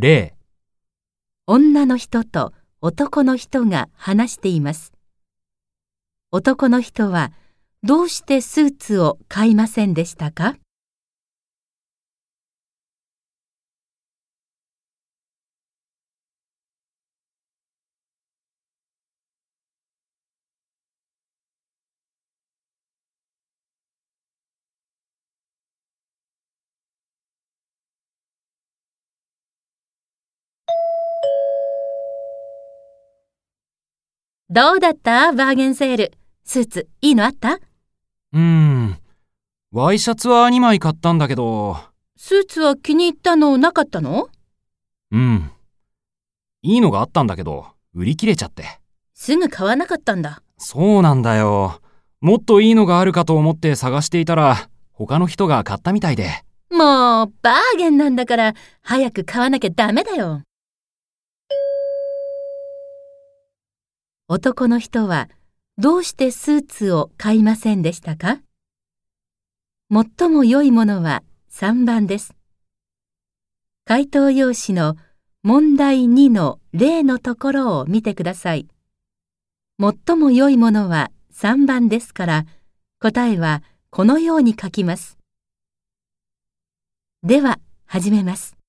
例、女の人と男の人が話しています。男の人はどうしてスーツを買いませんでしたか？どうだった？バーゲンセール。スーツいいのあった？うーん。ワイシャツは2枚買ったんだけど、スーツは気に入ったのなかったの？うん。いいのがあったんだけど、売り切れちゃって。すぐ買わなかったんだ。そうなんだよ。もっといいのがあるかと思って探していたら、他の人が買ったみたいで。もう、バーゲンなんだから、早く買わなきゃダメだよ。男の人は、どうしてスーツを買いませんでしたか？最も良いものは3番です。回答用紙の問題2の例のところを見てください。最も良いものは3番ですから、答えはこのように書きます。では、始めます。